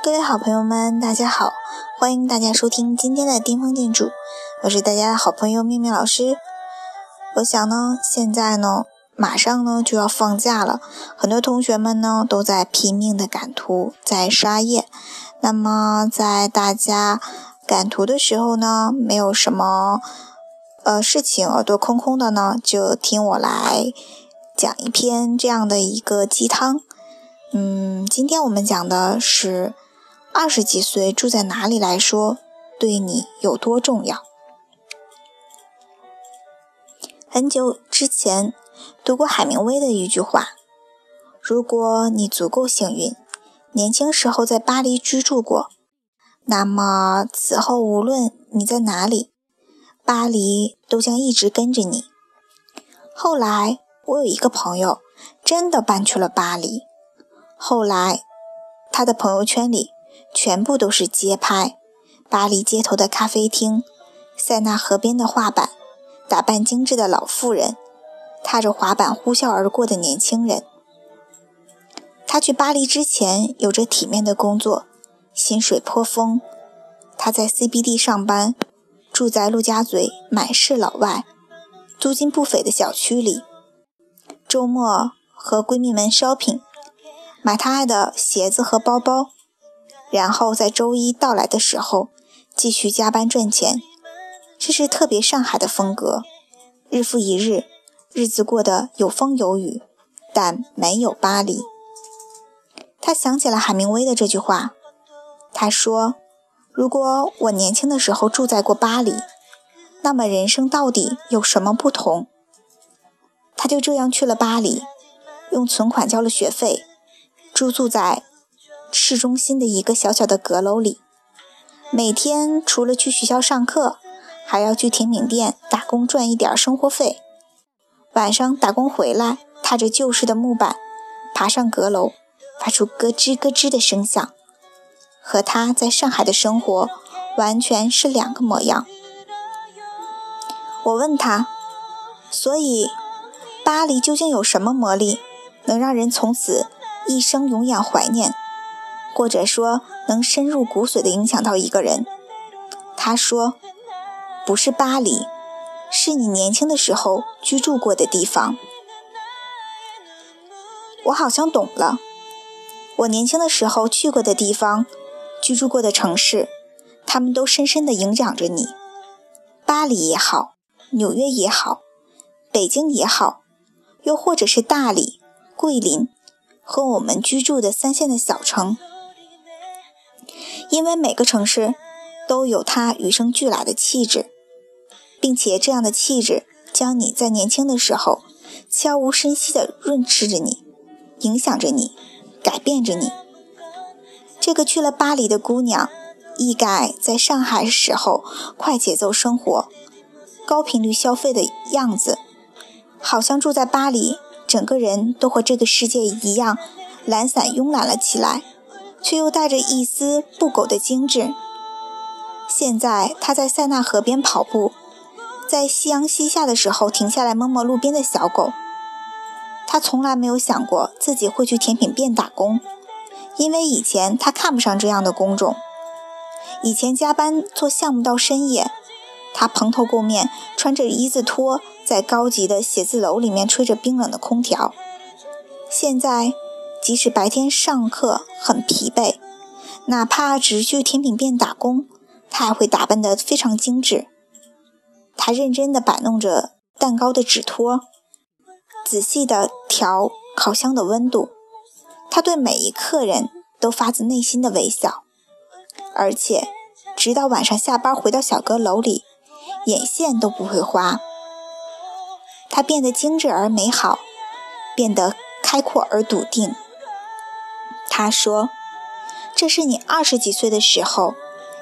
各位好朋友们，大家好，欢迎大家收听今天的巅峰建筑，我是大家的好朋友面面老师。我想呢，现在呢，马上呢就要放假了，很多同学们呢都在拼命的赶图，在刷页。那么在大家赶图的时候呢，没有什么呃事情，耳朵空空的呢，就听我来讲一篇这样的一个鸡汤。嗯，今天我们讲的是。二十几岁住在哪里来说，对你有多重要？很久之前读过海明威的一句话：“如果你足够幸运，年轻时候在巴黎居住过，那么此后无论你在哪里，巴黎都将一直跟着你。”后来，我有一个朋友真的搬去了巴黎，后来他的朋友圈里。全部都是街拍，巴黎街头的咖啡厅，塞纳河边的画板，打扮精致的老妇人，踏着滑板呼啸而过的年轻人。他去巴黎之前有着体面的工作，薪水颇丰。他在 CBD 上班，住在陆家嘴满是老外、租金不菲的小区里。周末和闺蜜们 shopping，买她爱的鞋子和包包。然后在周一到来的时候，继续加班赚钱，这是特别上海的风格。日复一日，日子过得有风有雨，但没有巴黎。他想起了海明威的这句话，他说：“如果我年轻的时候住在过巴黎，那么人生到底有什么不同？”他就这样去了巴黎，用存款交了学费，住宿在。市中心的一个小小的阁楼里，每天除了去学校上课，还要去甜品店打工赚一点生活费。晚上打工回来，踏着旧式的木板，爬上阁楼，发出咯吱咯吱的声响，和他在上海的生活完全是两个模样。我问他，所以巴黎究竟有什么魔力，能让人从此一生永远怀念？或者说能深入骨髓的影响到一个人，他说：“不是巴黎，是你年轻的时候居住过的地方。”我好像懂了，我年轻的时候去过的地方，居住过的城市，他们都深深地影响着你。巴黎也好，纽约也好，北京也好，又或者是大理、桂林和我们居住的三线的小城。因为每个城市都有它与生俱来的气质，并且这样的气质将你在年轻的时候悄无声息地润湿着你，影响着你，改变着你。这个去了巴黎的姑娘，一改在上海时候快节奏生活、高频率消费的样子，好像住在巴黎，整个人都和这个世界一样懒散慵懒了起来。却又带着一丝不苟的精致。现在他在塞纳河边跑步，在夕阳西下的时候停下来摸摸路边的小狗。他从来没有想过自己会去甜品店打工，因为以前他看不上这样的工种。以前加班做项目到深夜，他蓬头垢面，穿着一字拖，在高级的写字楼里面吹着冰冷的空调。现在。即使白天上课很疲惫，哪怕只是去甜品店打工，他还会打扮得非常精致。他认真地摆弄着蛋糕的纸托，仔细地调烤箱的温度。他对每一客人都发自内心的微笑，而且直到晚上下班回到小阁楼里，眼线都不会花。他变得精致而美好，变得开阔而笃定。他说：“这是你二十几岁的时候，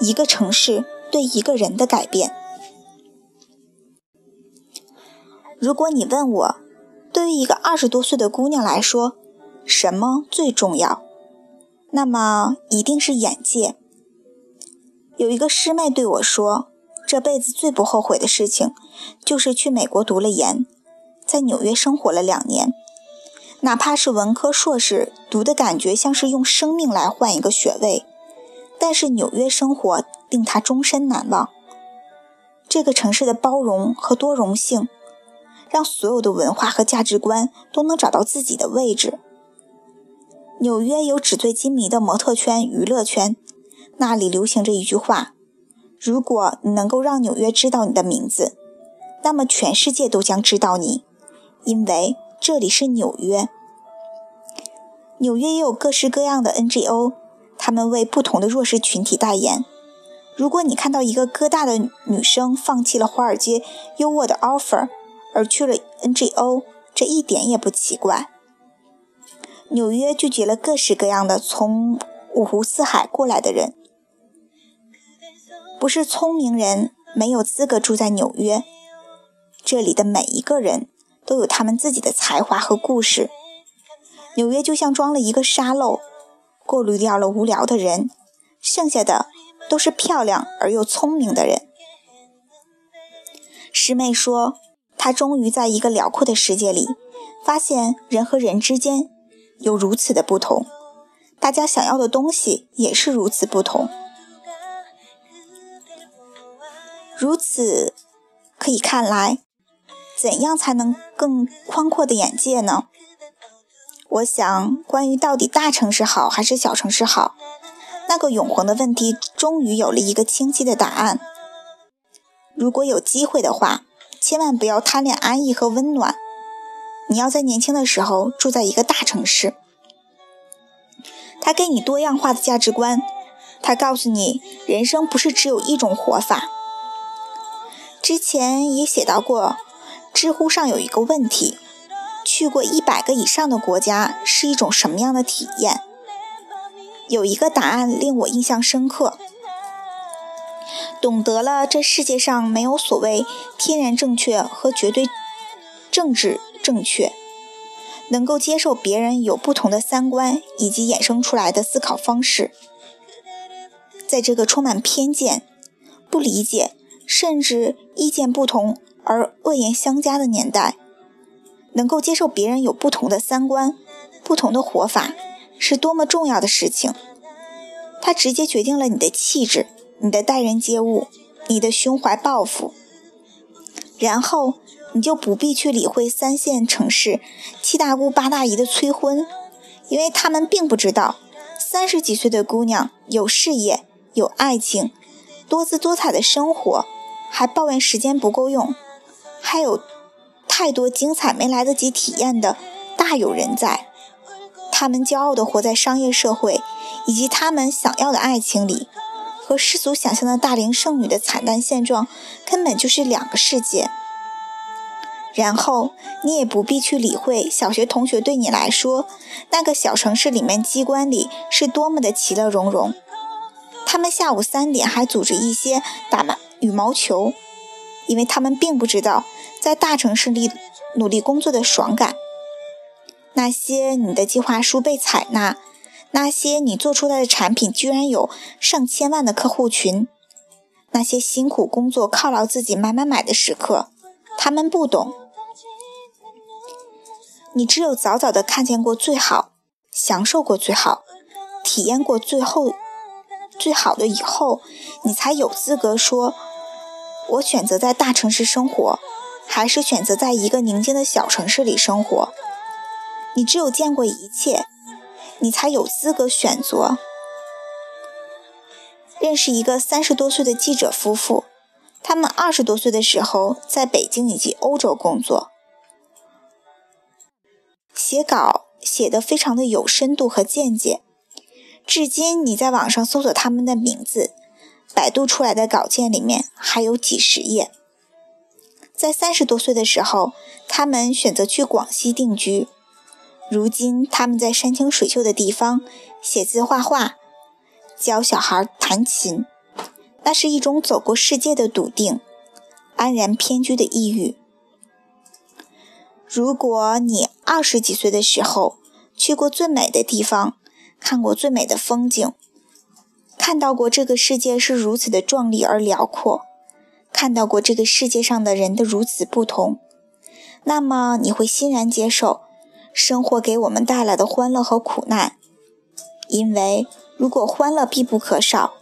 一个城市对一个人的改变。如果你问我，对于一个二十多岁的姑娘来说，什么最重要？那么一定是眼界。有一个师妹对我说，这辈子最不后悔的事情，就是去美国读了研，在纽约生活了两年。”哪怕是文科硕士，读的感觉像是用生命来换一个学位，但是纽约生活令他终身难忘。这个城市的包容和多容性，让所有的文化和价值观都能找到自己的位置。纽约有纸醉金迷的模特圈、娱乐圈，那里流行着一句话：如果你能够让纽约知道你的名字，那么全世界都将知道你，因为这里是纽约。纽约也有各式各样的 NGO，他们为不同的弱势群体代言。如果你看到一个哥大的女生放弃了华尔街优渥的 offer，而去了 NGO，这一点也不奇怪。纽约聚集了各式各样的从五湖四海过来的人，不是聪明人没有资格住在纽约。这里的每一个人都有他们自己的才华和故事。纽约就像装了一个沙漏，过滤掉了无聊的人，剩下的都是漂亮而又聪明的人。师妹说，她终于在一个辽阔的世界里，发现人和人之间有如此的不同，大家想要的东西也是如此不同。如此可以看来，怎样才能更宽阔的眼界呢？我想，关于到底大城市好还是小城市好，那个永恒的问题终于有了一个清晰的答案。如果有机会的话，千万不要贪恋安逸和温暖。你要在年轻的时候住在一个大城市，它给你多样化的价值观，它告诉你人生不是只有一种活法。之前也写到过，知乎上有一个问题。去过一百个以上的国家是一种什么样的体验？有一个答案令我印象深刻。懂得了这世界上没有所谓天然正确和绝对政治正确，能够接受别人有不同的三观以及衍生出来的思考方式，在这个充满偏见、不理解甚至意见不同而恶言相加的年代。能够接受别人有不同的三观、不同的活法，是多么重要的事情。它直接决定了你的气质、你的待人接物、你的胸怀抱负。然后你就不必去理会三线城市七大姑八大姨的催婚，因为他们并不知道，三十几岁的姑娘有事业、有爱情、多姿多彩的生活，还抱怨时间不够用，还有。太多精彩没来得及体验的，大有人在。他们骄傲地活在商业社会，以及他们想要的爱情里，和世俗想象的大龄剩女的惨淡现状，根本就是两个世界。然后你也不必去理会小学同学对你来说，那个小城市里面机关里是多么的其乐融融。他们下午三点还组织一些打毛羽毛球。因为他们并不知道，在大城市里努力工作的爽感。那些你的计划书被采纳，那些你做出来的产品居然有上千万的客户群，那些辛苦工作犒劳自己买买买的时刻，他们不懂。你只有早早的看见过最好，享受过最好，体验过最后最好的以后，你才有资格说。我选择在大城市生活，还是选择在一个宁静的小城市里生活？你只有见过一切，你才有资格选择。认识一个三十多岁的记者夫妇，他们二十多岁的时候在北京以及欧洲工作，写稿写得非常的有深度和见解。至今，你在网上搜索他们的名字。百度出来的稿件里面还有几十页。在三十多岁的时候，他们选择去广西定居。如今，他们在山清水秀的地方写字画画，教小孩弹琴。那是一种走过世界的笃定，安然偏居的抑郁。如果你二十几岁的时候去过最美的地方，看过最美的风景。看到过这个世界是如此的壮丽而辽阔，看到过这个世界上的人的如此不同，那么你会欣然接受生活给我们带来的欢乐和苦难，因为如果欢乐必不可少，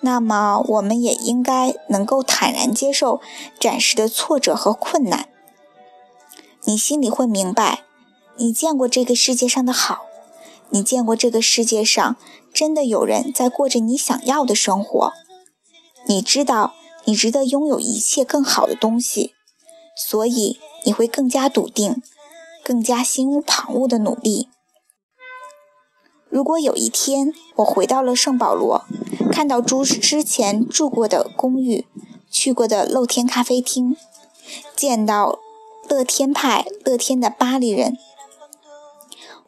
那么我们也应该能够坦然接受暂时的挫折和困难。你心里会明白，你见过这个世界上的好，你见过这个世界上真的有人在过着你想要的生活，你知道你值得拥有一切更好的东西，所以你会更加笃定，更加心无旁骛的努力。如果有一天我回到了圣保罗，看到朱之前住过的公寓、去过的露天咖啡厅，见到乐天派、乐天的巴黎人，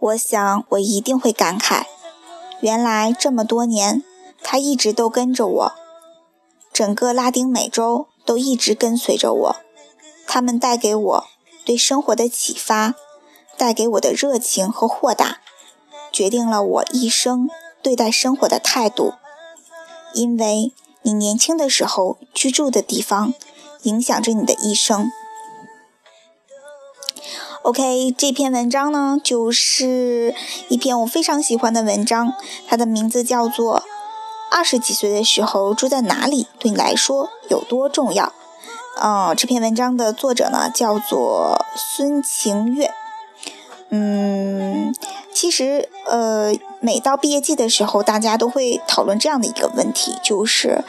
我想我一定会感慨：原来这么多年，他一直都跟着我，整个拉丁美洲都一直跟随着我，他们带给我对生活的启发，带给我的热情和豁达。决定了我一生对待生活的态度，因为你年轻的时候居住的地方，影响着你的一生。OK，这篇文章呢，就是一篇我非常喜欢的文章，它的名字叫做《二十几岁的时候住在哪里对你来说有多重要》。嗯，这篇文章的作者呢，叫做孙晴月。嗯。其实，呃，每到毕业季的时候，大家都会讨论这样的一个问题，就是，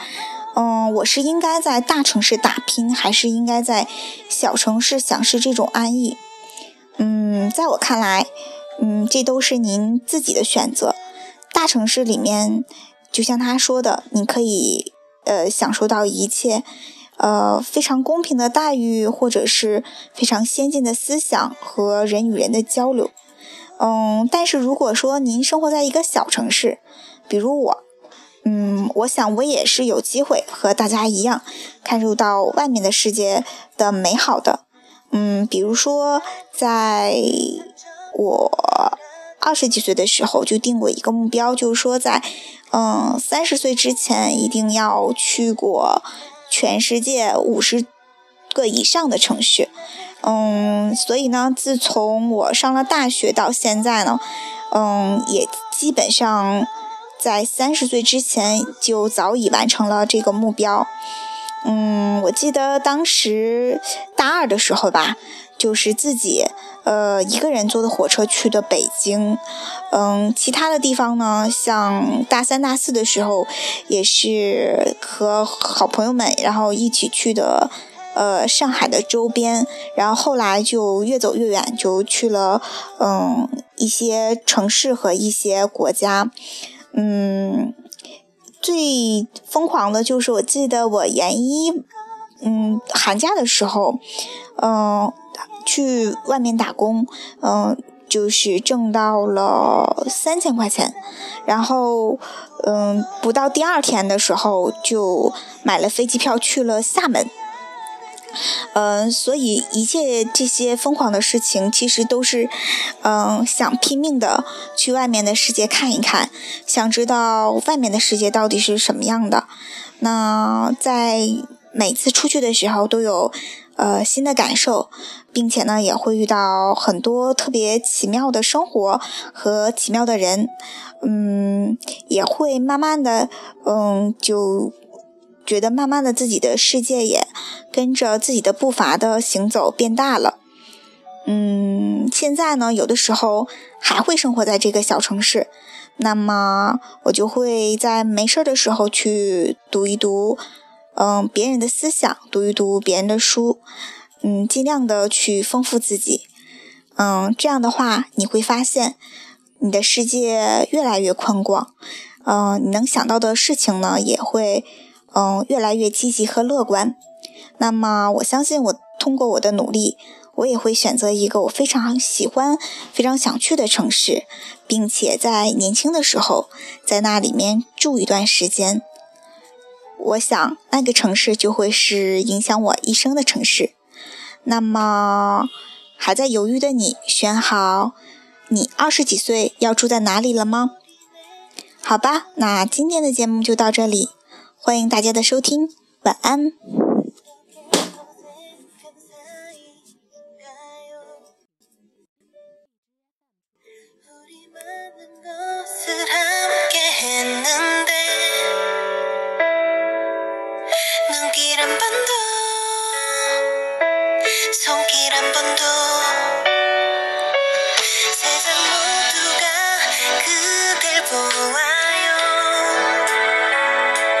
嗯，我是应该在大城市打拼，还是应该在小城市享受这种安逸？嗯，在我看来，嗯，这都是您自己的选择。大城市里面，就像他说的，你可以，呃，享受到一切，呃，非常公平的待遇，或者是非常先进的思想和人与人的交流。嗯，但是如果说您生活在一个小城市，比如我，嗯，我想我也是有机会和大家一样，看入到外面的世界的美好的。嗯，比如说，在我二十几岁的时候就定过一个目标，就是说在嗯三十岁之前一定要去过全世界五十个以上的城市。嗯，所以呢，自从我上了大学到现在呢，嗯，也基本上在三十岁之前就早已完成了这个目标。嗯，我记得当时大二的时候吧，就是自己呃一个人坐的火车去的北京。嗯，其他的地方呢，像大三大四的时候，也是和好朋友们然后一起去的。呃，上海的周边，然后后来就越走越远，就去了嗯一些城市和一些国家，嗯，最疯狂的就是我记得我研一嗯寒假的时候，嗯去外面打工，嗯就是挣到了三千块钱，然后嗯不到第二天的时候就买了飞机票去了厦门。嗯，所以一切这些疯狂的事情，其实都是，嗯，想拼命的去外面的世界看一看，想知道外面的世界到底是什么样的。那在每次出去的时候，都有呃新的感受，并且呢，也会遇到很多特别奇妙的生活和奇妙的人。嗯，也会慢慢的，嗯，就。觉得慢慢的自己的世界也跟着自己的步伐的行走变大了，嗯，现在呢，有的时候还会生活在这个小城市，那么我就会在没事的时候去读一读，嗯，别人的思想，读一读别人的书，嗯，尽量的去丰富自己，嗯，这样的话你会发现你的世界越来越宽广，嗯，你能想到的事情呢也会。嗯，越来越积极和乐观。那么，我相信我通过我的努力，我也会选择一个我非常喜欢、非常想去的城市，并且在年轻的时候在那里面住一段时间。我想，那个城市就会是影响我一生的城市。那么，还在犹豫的你，选好你二十几岁要住在哪里了吗？好吧，那今天的节目就到这里。欢迎大家的收听，晚安。